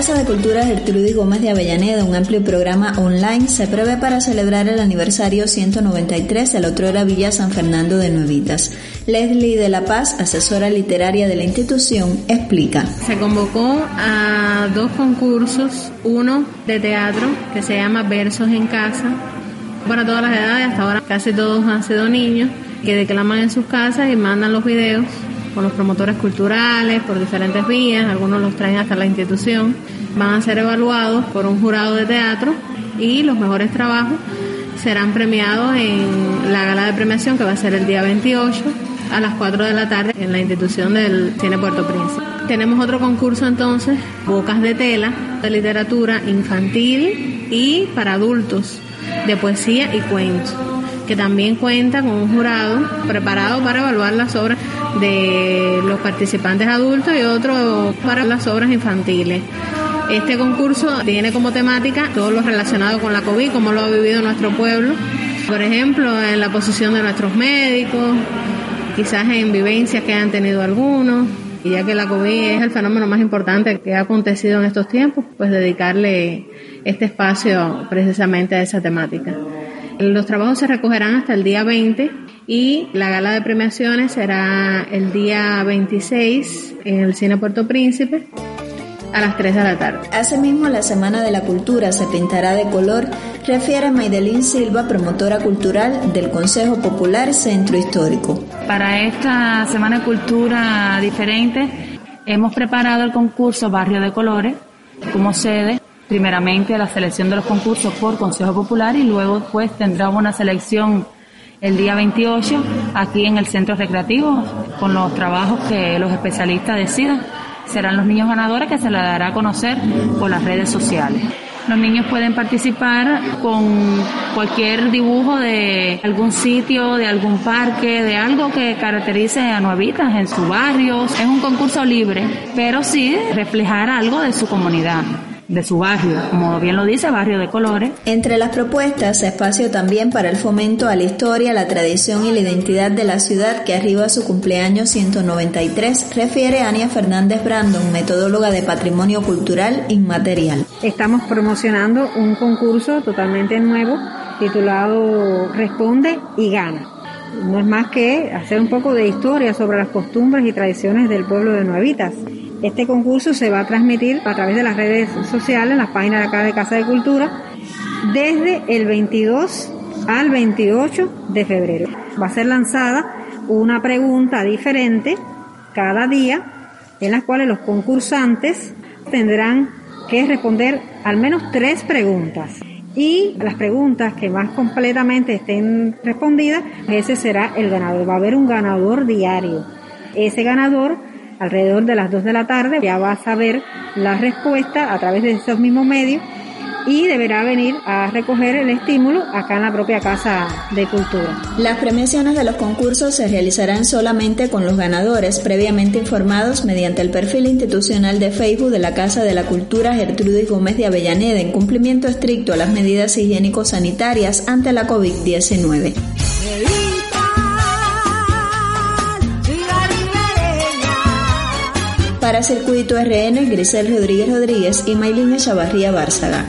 Casa de Cultura Gertrudis Gómez de Avellaneda, un amplio programa online se prevé para celebrar el aniversario 193 de la otrora Villa San Fernando de Nuevitas. Leslie de la Paz, asesora literaria de la institución, explica. Se convocó a dos concursos, uno de teatro que se llama Versos en Casa, para todas las edades, hasta ahora casi todos han sido niños que declaman en sus casas y mandan los videos con los promotores culturales por diferentes vías, algunos los traen hasta la institución, van a ser evaluados por un jurado de teatro y los mejores trabajos serán premiados en la gala de premiación que va a ser el día 28 a las 4 de la tarde en la institución del Cine Puerto Príncipe. Tenemos otro concurso entonces, Bocas de Tela, de literatura infantil y para adultos, de poesía y cuentos, que también cuenta con un jurado preparado para evaluar las obras de los participantes adultos y otro para las obras infantiles. Este concurso tiene como temática todo lo relacionado con la COVID, cómo lo ha vivido nuestro pueblo. Por ejemplo, en la posición de nuestros médicos, quizás en vivencias que han tenido algunos. Y ya que la COVID es el fenómeno más importante que ha acontecido en estos tiempos, pues dedicarle este espacio precisamente a esa temática. Los trabajos se recogerán hasta el día 20 y la gala de premiaciones será el día 26 en el Cine Puerto Príncipe a las 3 de la tarde. Asimismo, la Semana de la Cultura se pintará de color, refiere Maidelín Silva, promotora cultural del Consejo Popular Centro Histórico. Para esta Semana de Cultura diferente, hemos preparado el concurso Barrio de Colores como sede, primeramente la selección de los concursos por Consejo Popular y luego pues tendrá una selección el día 28 aquí en el centro recreativo con los trabajos que los especialistas decidan serán los niños ganadores que se les dará a conocer por las redes sociales. Los niños pueden participar con cualquier dibujo de algún sitio, de algún parque, de algo que caracterice a Nuevitas en su barrio. Es un concurso libre, pero sí reflejar algo de su comunidad de su barrio, como bien lo dice, barrio de colores. Entre las propuestas, espacio también para el fomento a la historia, la tradición y la identidad de la ciudad que arriba a su cumpleaños 193, refiere Ania Fernández Brandon, metodóloga de patrimonio cultural inmaterial. Estamos promocionando un concurso totalmente nuevo titulado Responde y Gana. No es más que hacer un poco de historia sobre las costumbres y tradiciones del pueblo de Nuevitas. Este concurso se va a transmitir a través de las redes sociales, las páginas de acá de Casa de Cultura, desde el 22 al 28 de febrero. Va a ser lanzada una pregunta diferente cada día, en las cuales los concursantes tendrán que responder al menos tres preguntas. Y las preguntas que más completamente estén respondidas, ese será el ganador. Va a haber un ganador diario. Ese ganador alrededor de las 2 de la tarde ya va a saber la respuesta a través de esos mismos medios y deberá venir a recoger el estímulo acá en la propia Casa de Cultura. Las premiaciones de los concursos se realizarán solamente con los ganadores previamente informados mediante el perfil institucional de Facebook de la Casa de la Cultura Gertrudis Gómez de Avellaneda en cumplimiento estricto a las medidas higiénico-sanitarias ante la COVID-19. Para Circuito RN, Grisel Rodríguez Rodríguez y Maylina Chavarría Bárzaga.